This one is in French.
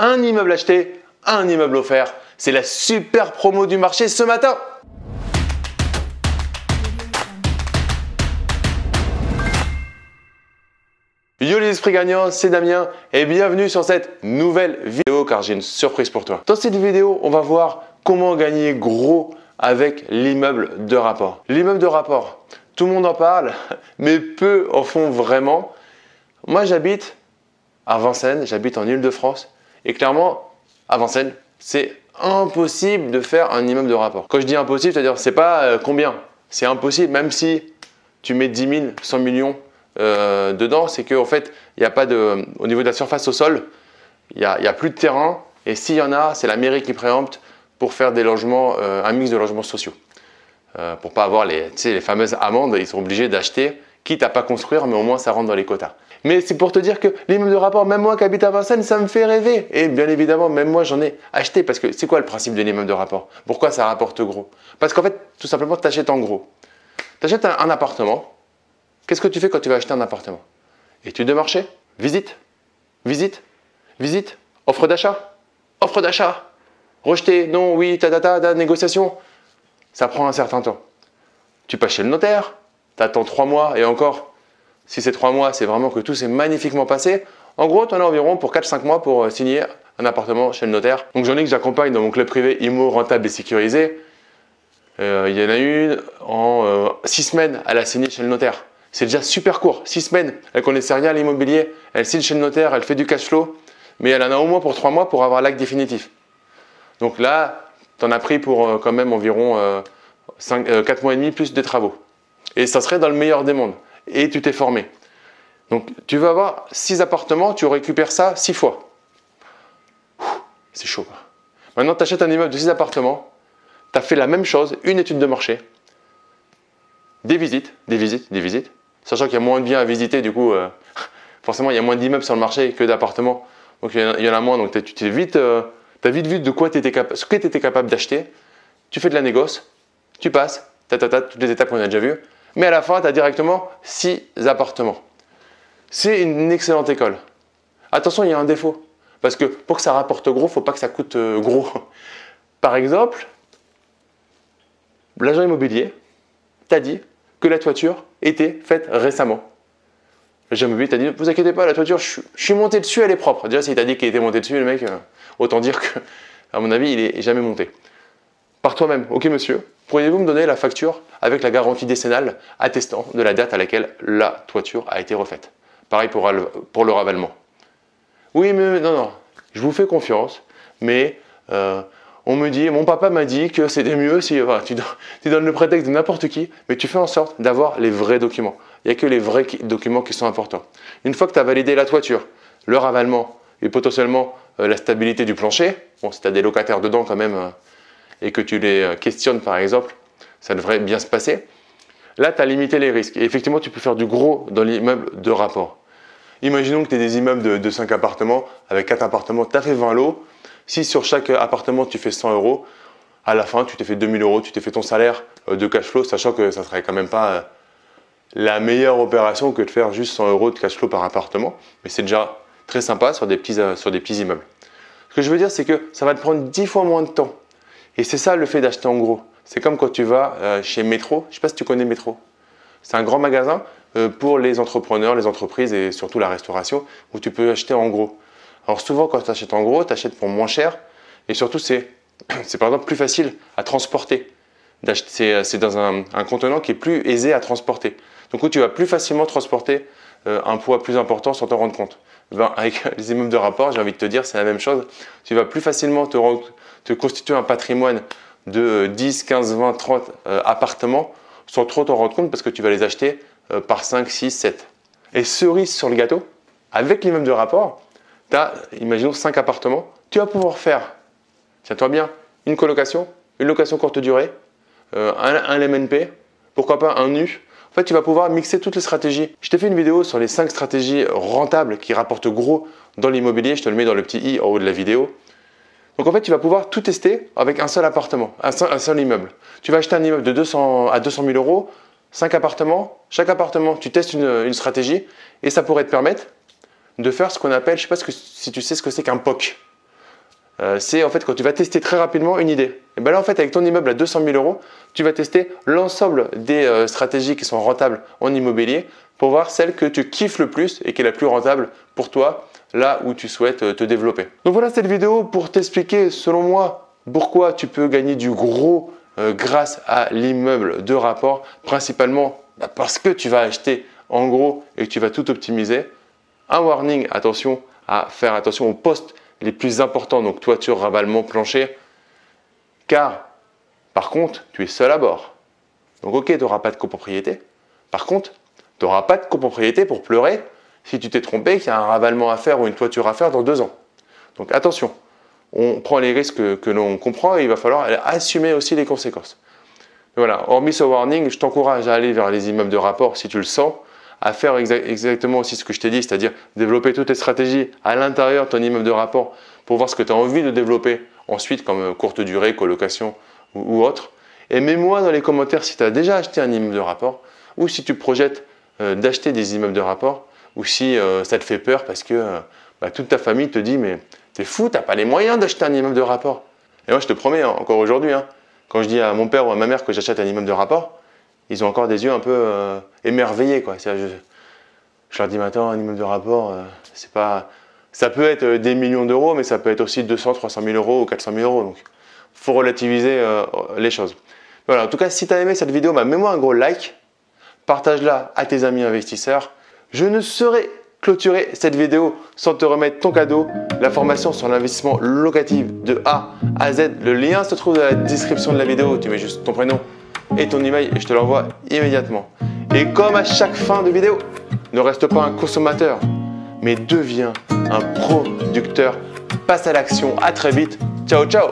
un immeuble acheté, un immeuble offert. C'est la super promo du marché ce matin. Yo les esprits gagnants, c'est Damien et bienvenue sur cette nouvelle vidéo car j'ai une surprise pour toi. Dans cette vidéo, on va voir comment gagner gros avec l'immeuble de rapport. L'immeuble de rapport, tout le monde en parle, mais peu en font vraiment. Moi j'habite à Vincennes, j'habite en Ile-de-France et clairement, à Vincennes, c'est impossible de faire un immeuble de rapport. Quand je dis impossible, c'est-à-dire c'est pas euh, combien, c'est impossible même si tu mets 10 000, 100 millions euh, dedans, c'est qu'en fait, il n'y a pas de, au niveau de la surface au sol, il n'y a, plus de terrain. Et s'il y en a, c'est la mairie qui préempte pour faire des logements, euh, un mix de logements sociaux. Euh, pour pas avoir les, les fameuses amendes, ils sont obligés d'acheter, quitte à pas construire, mais au moins ça rentre dans les quotas. Mais c'est pour te dire que l'immeuble de rapport, même moi qui habite à Vincennes, ça me fait rêver. Et bien évidemment, même moi j'en ai acheté parce que c'est quoi le principe de l'immeuble de rapport? Pourquoi ça rapporte gros? Parce qu'en fait, tout simplement, tu achètes en gros. Tu achètes un appartement, Qu'est-ce que tu fais quand tu vas acheter un appartement? Étude de marché Visite Visite Visite Offre d'achat Offre d'achat Rejeté Non, oui, ta, ta, ta, négociation Ça prend un certain temps. Tu passes chez le notaire, tu attends trois mois et encore, si c'est trois mois, c'est vraiment que tout s'est magnifiquement passé. En gros, tu en as environ pour 4-5 mois pour euh, signer un appartement chez le notaire. Donc j'en ai que j'accompagne dans mon club privé IMO rentable et sécurisé. Euh, il y en a une en 6 euh, semaines, elle a signé chez le notaire. C'est déjà super court, 6 semaines. Elle connaissait rien à l'immobilier, elle signe chez le notaire, elle fait du cash flow, mais elle en a au moins pour 3 mois pour avoir l'acte définitif. Donc là, tu en as pris pour euh, quand même environ 5, euh, 4 euh, mois et demi plus de travaux. Et ça serait dans le meilleur des mondes. Et tu t'es formé. Donc tu vas avoir 6 appartements, tu récupères ça 6 fois. C'est chaud. Maintenant, tu achètes un immeuble de 6 appartements, tu as fait la même chose, une étude de marché, des visites, des visites, des visites, Sachant qu'il y a moins de biens à visiter, du coup, euh, forcément, il y a moins d'immeubles sur le marché que d'appartements. Donc, il y, en a moins. Donc, tu t'es vite, euh, as vite vu de quoi étais ce que tu étais capable d'acheter. Tu fais de la négoce, tu passes, ta, toutes les étapes qu'on a déjà vues. Mais à la fin, tu as directement 6 appartements. C'est une excellente école. Attention, il y a un défaut. Parce que pour que ça rapporte gros, il faut pas que ça coûte euh, gros. Par exemple, l'agent immobilier t'a dit que la toiture était faite récemment. J'ai immobilier t'a dit, vous inquiétez pas, la toiture, je, suis monté dessus, elle est propre. Déjà, s'il t'a dit qu'il était monté dessus, le mec, euh, autant dire que, à mon avis, il est jamais monté. Par toi-même, ok monsieur, pourriez-vous me donner la facture avec la garantie décennale attestant de la date à laquelle la toiture a été refaite? Pareil pour, le ravalement. Oui, mais non, non, je vous fais confiance, mais euh, on me dit, mon papa m'a dit que c'était mieux si tu, donnes le prétexte de n'importe qui, mais tu fais en sorte d'avoir les vrais documents. Il n'y a que les vrais documents qui sont importants. Une fois que tu as validé la toiture, le ravalement et potentiellement euh, la stabilité du plancher, bon, si tu as des locataires dedans quand même euh, et que tu les euh, questionnes par exemple, ça devrait bien se passer. Là, tu as limité les risques. Et effectivement, tu peux faire du gros dans l'immeuble de rapport. Imaginons que tu aies des immeubles de, de 5 appartements, avec 4 appartements, tu as fait 20 lots, si sur chaque appartement tu fais 100 euros, à la fin tu t'es fait 2000 euros, tu t'es fait ton salaire euh, de cash flow, sachant que ça serait quand même pas euh, la meilleure opération que de faire juste 100 euros de cash flow par appartement, mais c'est déjà très sympa sur des petits, sur des petits immeubles. Ce que je veux dire, c'est que ça va te prendre 10 fois moins de temps. Et c'est ça le fait d'acheter en gros. C'est comme quand tu vas chez Métro. Je ne sais pas si tu connais Métro. C'est un grand magasin pour les entrepreneurs, les entreprises et surtout la restauration où tu peux acheter en gros. Alors souvent quand tu achètes en gros, tu achètes pour moins cher et surtout c'est par exemple plus facile à transporter. C'est dans un, contenant qui est plus aisé à transporter. Donc tu vas plus facilement transporter euh, un poids plus important sans t'en rendre compte. Ben, avec les immeubles de rapport, j'ai envie de te dire, c'est la même chose. Tu vas plus facilement te, constituer un patrimoine de 10, 15, 20, 30 appartements sans trop t'en rendre compte parce que tu vas les acheter euh, par 5, 6, 7. Et cerise sur le gâteau, avec l'immeuble de rapport, tu as, imaginons, 5 appartements, tu vas pouvoir faire, tiens-toi bien, une colocation, une location courte durée, euh, un, LMNP, pourquoi pas un nu. En fait, tu vas pouvoir mixer toutes les stratégies. Je t'ai fait une vidéo sur les 5 stratégies rentables qui rapportent gros dans l'immobilier. Je te le mets dans le petit i en haut de la vidéo. Donc en fait, tu vas pouvoir tout tester avec un seul appartement, un seul, immeuble. Tu vas acheter un immeuble de 200 à 200 000 euros, 5 appartements. Chaque appartement, tu testes une stratégie et ça pourrait te permettre de faire ce qu'on appelle, je ne sais pas si tu sais ce que c'est qu'un POC. Euh, c'est en fait quand tu vas tester très rapidement une idée. Et bien là, en fait, avec ton immeuble à 200 000 euros, tu vas tester l'ensemble des euh, stratégies qui sont rentables en immobilier pour voir celle que tu kiffes le plus et qui est la plus rentable pour toi là où tu souhaites euh, te développer. Donc voilà cette vidéo pour t'expliquer, selon moi, pourquoi tu peux gagner du gros grâce à l'immeuble de rapport, principalement bah, parce que tu vas acheter en gros et que tu vas tout optimiser. Un warning, attention à faire attention aux postes les plus importants, donc toiture, ravalement, plancher, car par contre, tu es seul à bord. Donc ok, tu n'auras pas de copropriété. Par contre, tu n'auras pas de copropriété pour pleurer si tu t'es trompé qu'il y a un ravalement à faire ou une toiture à faire dans deux ans. Donc attention, on prend les risques que, l'on comprend et il va falloir assumer aussi les conséquences. Voilà, hormis ce warning, je t'encourage à aller vers les immeubles de rapport si tu le sens, à faire exactement aussi ce que je t'ai dit, c'est-à-dire développer toutes tes stratégies à l'intérieur de ton immeuble de rapport pour voir ce que tu as envie de développer ensuite comme euh, courte durée, colocation ou, autre. Et mets-moi dans les commentaires si tu as déjà acheté un immeuble de rapport ou si tu projettes euh, d'acheter des immeubles de rapport ou si euh, ça te fait peur parce que bah, toute ta famille te dit mais t'es fou, t'as pas les moyens d'acheter un immeuble de rapport. Et moi je te promets, hein, encore aujourd'hui, hein, quand je dis à mon père ou à ma mère que j'achète un immeuble de rapport, ils ont encore des yeux un peu euh, émerveillés. Quoi. Je, leur dis, maintenant, un immeuble de rapport, euh, pas. Ça peut être euh, des millions d'euros, mais ça peut être aussi 200, 300 000 euros ou 400 000 euros. Donc, faut relativiser les choses. Voilà, en tout cas, si tu as aimé cette vidéo, bah, mets-moi un gros like, partage-la à tes amis investisseurs. Je ne saurais clôturer cette vidéo sans te remettre ton cadeau, la formation sur l'investissement locatif de A à Z. Le lien se trouve dans la description de la vidéo. Tu mets juste ton prénom et ton email et je te l'envoie immédiatement. Et comme à chaque fin de vidéo, ne reste pas un consommateur, mais deviens un producteur. Passe à l'action. À très vite. Ciao, ciao